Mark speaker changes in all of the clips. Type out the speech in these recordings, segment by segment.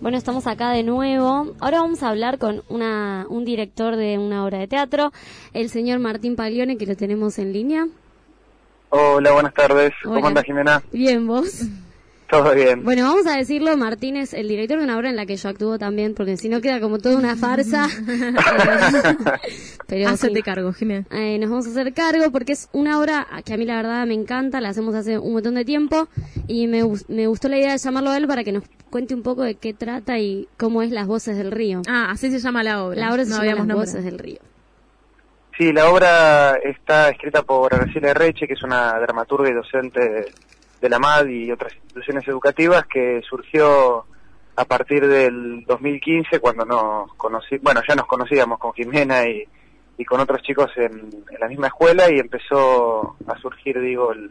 Speaker 1: Bueno, estamos acá de nuevo. Ahora vamos a hablar con una, un director de una obra de teatro, el señor Martín Paglione, que lo tenemos en línea.
Speaker 2: Hola, buenas tardes. ¿Cómo andas, Jimena?
Speaker 1: Bien, vos.
Speaker 2: Todo bien.
Speaker 1: Bueno, vamos a decirlo, Martín es el director de una obra en la que yo actúo también, porque si no queda como toda una farsa. Pero
Speaker 3: Hacete
Speaker 1: sí.
Speaker 3: cargo, Jimena.
Speaker 1: Eh, nos vamos a hacer cargo porque es una obra que a mí la verdad me encanta, la hacemos hace un montón de tiempo y me, me gustó la idea de llamarlo a él para que nos cuente un poco de qué trata y cómo es Las Voces del Río.
Speaker 3: Ah, así se llama la obra.
Speaker 1: la obra se
Speaker 3: no
Speaker 1: llama Las
Speaker 3: nombrado.
Speaker 1: Voces del Río.
Speaker 2: Sí, la obra está escrita por Graciela Reche, que es una dramaturga y docente de la MAD y otras instituciones educativas, que surgió a partir del 2015, cuando nos conocí, bueno, ya nos conocíamos con Jimena y, y con otros chicos en, la misma escuela y empezó a surgir, digo, el,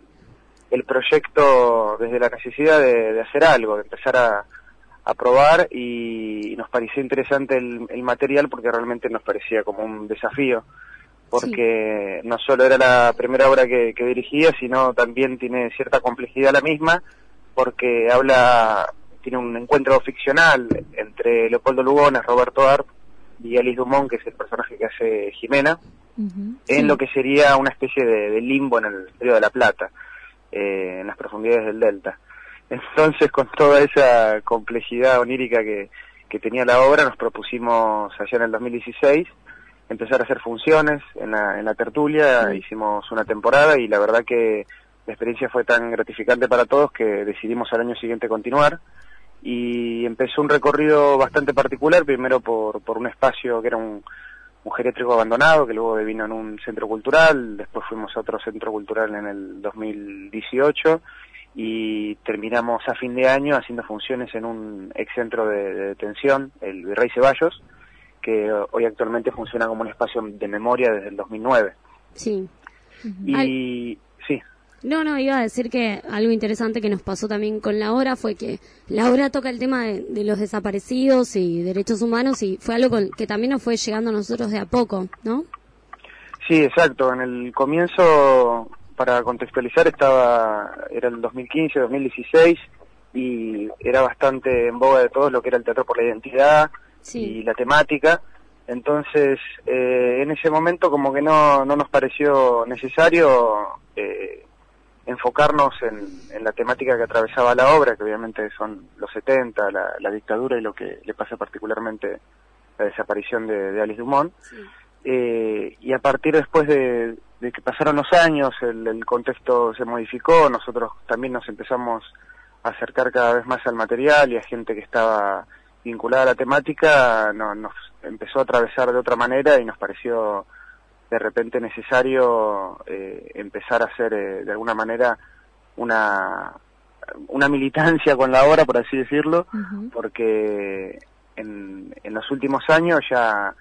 Speaker 2: el proyecto desde la necesidad de, hacer algo, de empezar a, a probar y, nos pareció interesante el material porque realmente nos parecía como un desafío porque no solo era la primera obra que, que dirigía, sino también tiene cierta complejidad la misma, porque habla, tiene un encuentro ficcional entre Leopoldo Lugones, Roberto Art y Alice Dumont, que es el personaje que hace Jimena, en lo que sería una especie de, de limbo en el río de la Plata, eh, en las profundidades del delta. Entonces, con toda esa complejidad onírica que, que tenía la obra, nos propusimos allá en el 2016 empezar a hacer funciones en la, en la tertulia,
Speaker 1: Sí.
Speaker 2: hicimos una temporada y la verdad que la experiencia fue tan gratificante para todos que decidimos al año siguiente continuar y empezó un recorrido bastante particular, primero por, por un espacio que era un, un geriátrico abandonado, que luego vino en un centro cultural, después fuimos a otro centro cultural en el 2018 y terminamos a fin de año haciendo funciones en un ex centro de, de detención, el Virrey Ceballos, que hoy actualmente funciona como un espacio de memoria desde el 2009.
Speaker 1: Sí.
Speaker 2: Y sí,
Speaker 1: No, no, iba a decir que algo interesante que nos pasó también con la obra fue que la obra toca el tema de, de los desaparecidos y derechos humanos y fue algo con- que también nos fue llegando a nosotros de a poco, ¿no?
Speaker 2: Sí, exacto. En el comienzo, para contextualizar, estaba era el 2015, 2016 y era bastante en boga de todos lo que era el teatro por la identidad
Speaker 1: Sí.
Speaker 2: y la temática. Entonces, eh, en ese momento como que no, no nos pareció necesario eh, enfocarnos en, en la temática que atravesaba la obra, que obviamente son los 70, la, la dictadura y lo que le pasa particularmente la desaparición de, de Alice Dumont.
Speaker 1: Sí.
Speaker 2: Eh, y a partir después de, de que pasaron los años, el, el contexto se modificó, nosotros también nos empezamos a acercar cada vez más al material y a gente que estaba vinculada a la temática, no- nos empezó a atravesar de otra manera y nos pareció de repente necesario eh, empezar a hacer eh, de alguna manera una, una militancia con la obra, por así decirlo, porque en, en los últimos años ya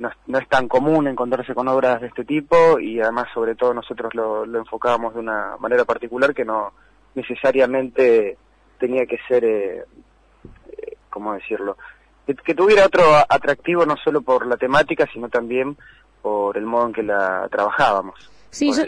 Speaker 2: no, es- no es tan común encontrarse con obras de este tipo y además sobre todo nosotros lo, lo enfocábamos de una manera particular que no necesariamente tenía que ser, eh, ¿cómo decirlo? Que, que tuviera otro atractivo no solo por la temática, sino también por el modo en que la trabajábamos,
Speaker 1: Sí, yo,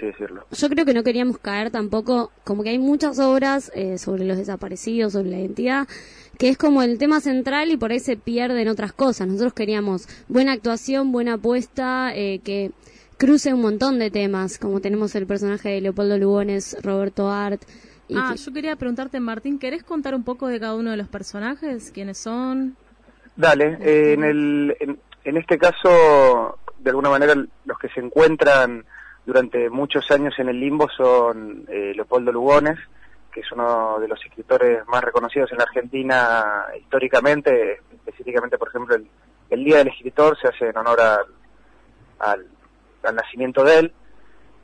Speaker 1: yo creo que no queríamos caer tampoco, como que hay muchas obras eh, sobre los desaparecidos, sobre la identidad, que es como el tema central y por ahí se pierden otras cosas. Nosotros queríamos buena actuación, buena apuesta, eh, que cruce un montón de temas, como tenemos el personaje de Leopoldo Lugones, Roberto Art.
Speaker 3: Ah, yo quería preguntarte, Martín, ¿querés contar un poco de cada uno de los personajes? ¿Quiénes son?
Speaker 2: Dale, eh, en, el, en, en este caso, de alguna manera, los que se encuentran durante muchos años en el limbo son eh, Leopoldo Lugones, que es uno de los escritores más reconocidos en la Argentina históricamente, específicamente, por ejemplo, el, el Día del Escritor se hace en honor al, al nacimiento de él,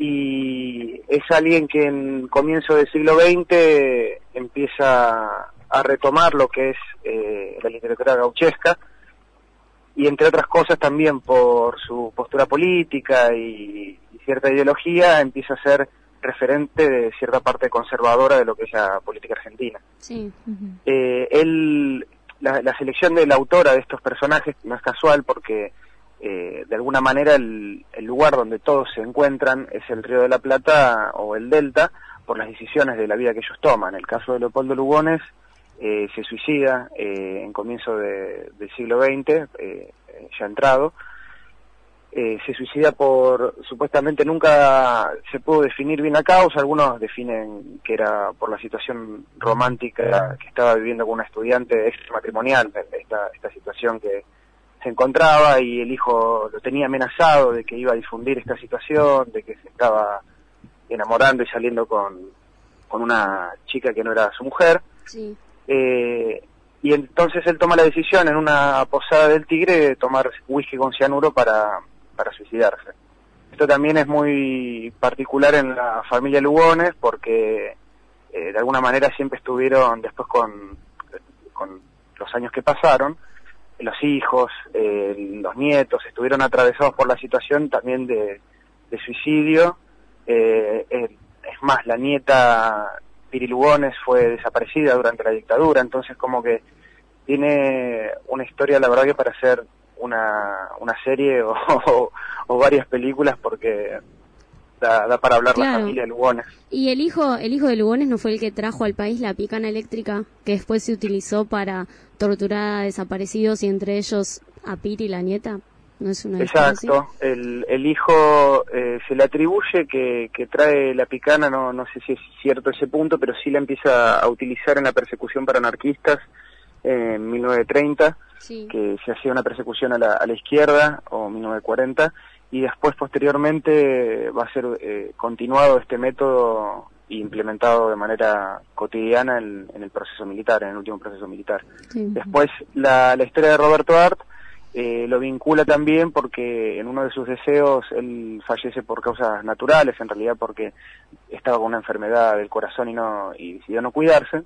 Speaker 2: y es alguien que en comienzo del siglo XX empieza a retomar lo que es eh, la literatura gauchesca y entre otras cosas también por su postura política y, y cierta ideología empieza a ser referente de cierta parte conservadora de lo que es la política argentina.
Speaker 1: sí.
Speaker 2: Eh, él, la, la selección de la autora de estos personajes no es casual porque eh, de alguna manera el, el lugar donde todos se encuentran es el Río de la Plata o el Delta por las decisiones de la vida que ellos toman. El caso de Leopoldo Lugones eh, se suicida eh, en comienzo de- del siglo XX, eh, ya entrado. Eh, se suicida por, supuestamente nunca se pudo definir bien la causa, algunos definen que era por la situación romántica que estaba viviendo con una estudiante extramatrimonial, esta, esta situación que se encontraba y el hijo lo tenía amenazado de que iba a difundir esta situación, de que se estaba enamorando y saliendo con, con una chica que no era su mujer.
Speaker 1: Sí.
Speaker 2: Eh, y entonces él toma la decisión en una posada del Tigre de tomar whisky con cianuro para, para suicidarse. Esto también es muy particular en la familia Lugones porque eh, de alguna manera siempre estuvieron después con, con los años que pasaron, los hijos, eh, los nietos estuvieron atravesados por la situación también de, suicidio. Eh, eh, es más, la nieta Piri Lugones fue desaparecida durante la dictadura, entonces como que tiene una historia, la verdad que para hacer una, una serie o varias películas porque da, da para hablar
Speaker 1: Claro.
Speaker 2: la familia Lugones.
Speaker 1: Y el hijo, el hijo de Lugones no fue el que trajo al país la picana eléctrica que después se utilizó para torturar a desaparecidos y entre ellos a Piri, la nieta. ¿No es una?
Speaker 2: Exacto, el, el hijo eh, se le atribuye que, que trae la picana, no, no sé si es cierto ese punto, pero sí la empieza a utilizar en la persecución para anarquistas en 1930,
Speaker 1: Sí.
Speaker 2: que se hacía una persecución a la, a la izquierda, o 1940, y después posteriormente va a ser eh, continuado este método e implementado de manera cotidiana en, en el proceso militar, en el último proceso militar.
Speaker 1: Sí.
Speaker 2: Después, la, la historia de Roberto Art eh, lo vincula también porque en uno de sus deseos él fallece por causas naturales, en realidad porque estaba con una enfermedad del corazón y no y decidió no cuidarse,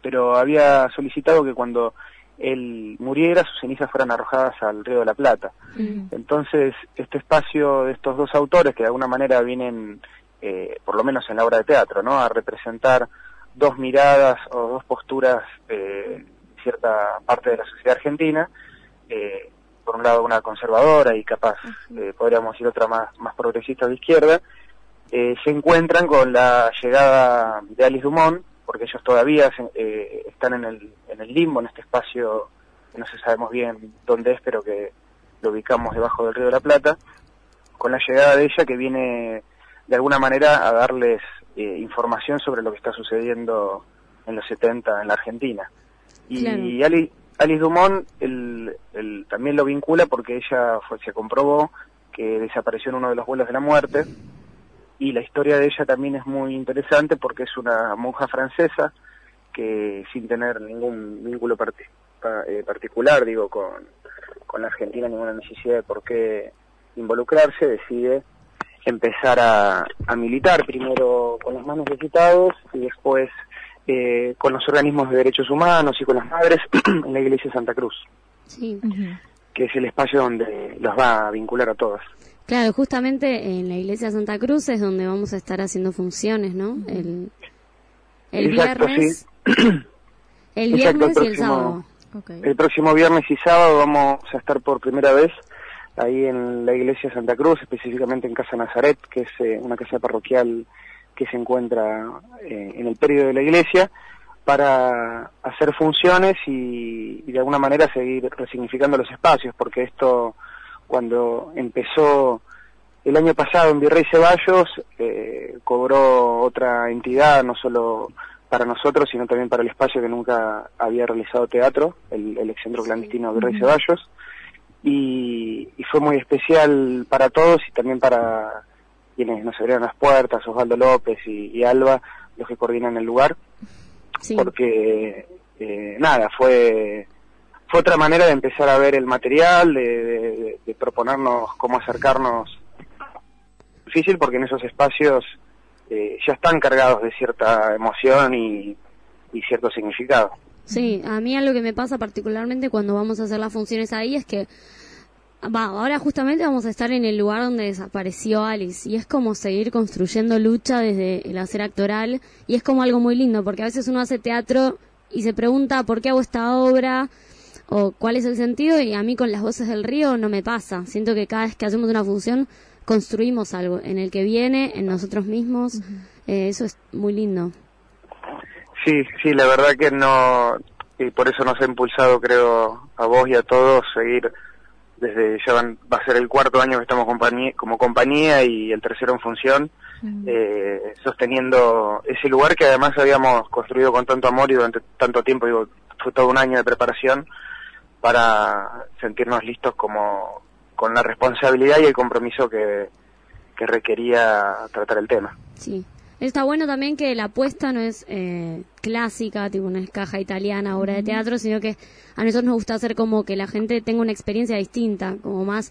Speaker 2: pero había solicitado que cuando él muriera sus cenizas fueran arrojadas al río de la Plata. Entonces, este espacio de estos dos autores, que de alguna manera vienen, eh, por lo menos en la obra de teatro, ¿no? a representar dos miradas o dos posturas de cierta parte de la sociedad argentina, eh, por un lado una conservadora y capaz, eh, podríamos decir otra más, más progresista de izquierda, eh, se encuentran con la llegada de Alice Dumont, porque ellos todavía se- eh, están en el, en el limbo, en este espacio que no se sabemos bien dónde es, pero que lo ubicamos debajo del Río de la Plata, con la llegada de ella que viene de alguna manera a darles eh, información sobre lo que está sucediendo en los 70 en la Argentina. Y
Speaker 1: Claro.
Speaker 2: Ali- Alice Dumont el, el- también lo vincula porque ella fue, se comprobó que desapareció en uno de los vuelos de la muerte y la historia de ella también es muy interesante porque es una monja francesa que sin tener ningún vínculo parti- eh, particular, digo, con, con la Argentina, ninguna necesidad de por qué involucrarse, decide empezar a, a militar, primero con los más necesitados y después eh, con los organismos de derechos humanos y con las madres en la iglesia de Santa Cruz,
Speaker 1: Sí.
Speaker 2: Que es el espacio donde los va a vincular a todas.
Speaker 1: Claro, justamente en la iglesia Santa Cruz es donde vamos a estar haciendo funciones, ¿no? El, el
Speaker 2: Exacto,
Speaker 1: viernes, el
Speaker 2: Exacto, el
Speaker 1: viernes y el
Speaker 2: próximo-
Speaker 1: sábado.
Speaker 2: El próximo viernes y sábado vamos a estar por primera vez ahí en la iglesia de Santa Cruz, específicamente en Casa Nazaret, que es eh, una casa parroquial que se encuentra eh, en el periodo de la iglesia, para hacer funciones y, y de alguna manera seguir resignificando los espacios, porque esto cuando empezó el año pasado en Virrey Ceballos eh, cobró otra entidad, no solo para nosotros, sino también para el espacio que nunca había realizado teatro, el, el excentro clandestino Virrey Ceballos, y, y fue muy especial para todos y también para quienes nos abrieron las puertas, Osvaldo López y, y Alba, los que coordinan el lugar,
Speaker 1: Sí.
Speaker 2: porque eh, nada, fue fue otra manera de empezar a ver el material, de, proponernos cómo acercarnos. Difícil porque en esos espacios eh, ya están cargados de cierta emoción y, y cierto significado.
Speaker 1: Sí, a mí algo que me pasa particularmente cuando vamos a hacer las funciones ahí es que va, ahora justamente vamos a estar en el lugar donde desapareció Alice y es como seguir construyendo lucha desde el hacer actoral y es como algo muy lindo porque a veces uno hace teatro y se pregunta por qué hago esta obra o cuál es el sentido y a mí con las voces del río no me pasa. Siento que cada vez que hacemos una función construimos algo en el que viene, en nosotros mismos. Eh, eso es muy lindo.
Speaker 2: Sí, sí, la verdad que no, y por eso nos ha impulsado, creo, a vos y a todos seguir desde ya van- va a ser el cuarto año que estamos compañía- como compañía y el tercero en función, eh, sosteniendo ese lugar que además habíamos construido con tanto amor y durante tanto tiempo, digo, fue todo un año de preparación para sentirnos listos como con la responsabilidad y el compromiso que, que requería tratar el tema.
Speaker 1: Sí. Está bueno también que la apuesta no es eh, clásica, tipo es caja italiana, obra de teatro, sino que a nosotros nos gusta hacer como que la gente tenga una experiencia distinta, como más,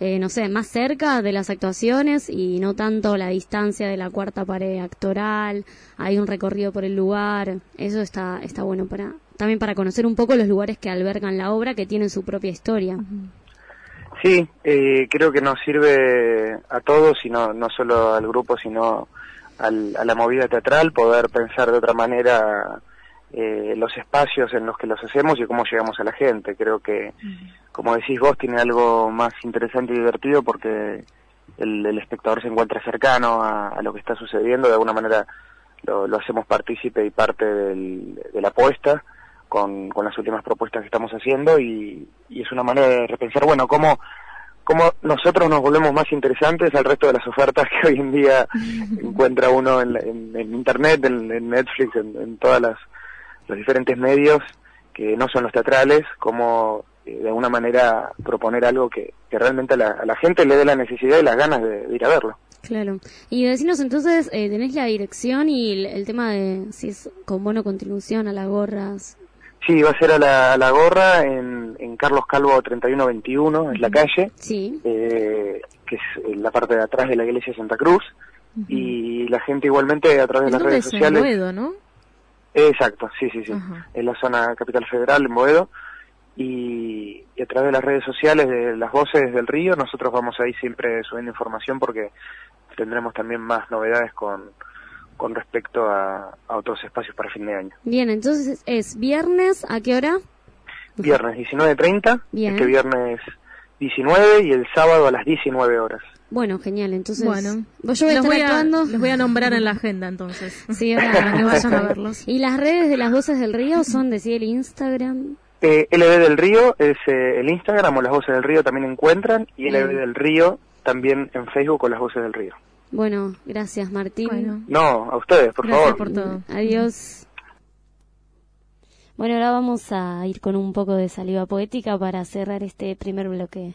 Speaker 1: eh, no sé, más cerca de las actuaciones y no tanto la distancia de la cuarta pared actoral, hay un recorrido por el lugar, eso está, está bueno para, también para conocer un poco los lugares que albergan la obra que tienen su propia historia.
Speaker 2: Sí, eh, creo que nos sirve a todos y no, no solo al grupo, sino al- a la movida teatral, poder pensar de otra manera eh, los espacios en los que los hacemos y cómo llegamos a la gente. Creo que, como decís vos, tiene algo más interesante y divertido porque el, el espectador se encuentra cercano a, a lo que está sucediendo, de alguna manera lo, lo hacemos partícipe y parte del- de la apuesta con, con las últimas propuestas que estamos haciendo y, y es una manera de repensar, bueno, cómo, cómo nosotros nos volvemos más interesantes al resto de las ofertas que hoy en día encuentra uno en, en- en Internet, en, en Netflix, en, en todas las los diferentes medios que no son los teatrales, como eh, de alguna manera proponer algo que, que realmente a la, a la gente le dé la necesidad y las ganas de, de ir a verlo.
Speaker 1: Claro. Y decinos entonces, eh, tenés la dirección y el, el tema de si es con bono contribución a las gorras.
Speaker 2: Sí, va a ser a la, a la gorra en, en Carlos Calvo 3121, es la calle,
Speaker 1: Sí.
Speaker 2: eh, que es en la parte de atrás de la iglesia de Santa Cruz, y la gente igualmente a través de las
Speaker 3: ¿Dónde
Speaker 2: redes
Speaker 3: es en
Speaker 2: sociales.
Speaker 3: Boedo, no?
Speaker 2: Exacto, sí, sí, sí.
Speaker 3: Ajá.
Speaker 2: En la zona capital federal, en Boedo. Y, y a través de las redes sociales, de las voces del río, nosotros vamos ahí siempre subiendo información porque tendremos también más novedades con, con respecto a, a otros espacios para fin de año.
Speaker 1: Bien, entonces es viernes, ¿a qué hora?
Speaker 2: Viernes 19.30,
Speaker 1: Bien.
Speaker 2: este viernes 19 y el sábado a las 19 horas.
Speaker 1: Bueno, genial, entonces.
Speaker 3: Bueno,
Speaker 1: yo voy a
Speaker 3: los voy a, los voy a nombrar en la agenda entonces.
Speaker 1: Sí, ahora
Speaker 3: Para que vayan a verlos.
Speaker 1: ¿Y las redes de las voces del río son de sí el Instagram?
Speaker 2: Eh, LB del Río es eh, el Instagram o las voces del río también encuentran y
Speaker 1: Bien.
Speaker 2: LB del Río también en Facebook o las voces del río.
Speaker 1: Bueno, gracias Martín.
Speaker 3: Bueno,
Speaker 2: No, a ustedes, por
Speaker 3: gracias
Speaker 2: favor.
Speaker 3: por todo.
Speaker 1: Adiós. Bueno, ahora vamos a ir con un poco de saliva poética para cerrar este primer bloque.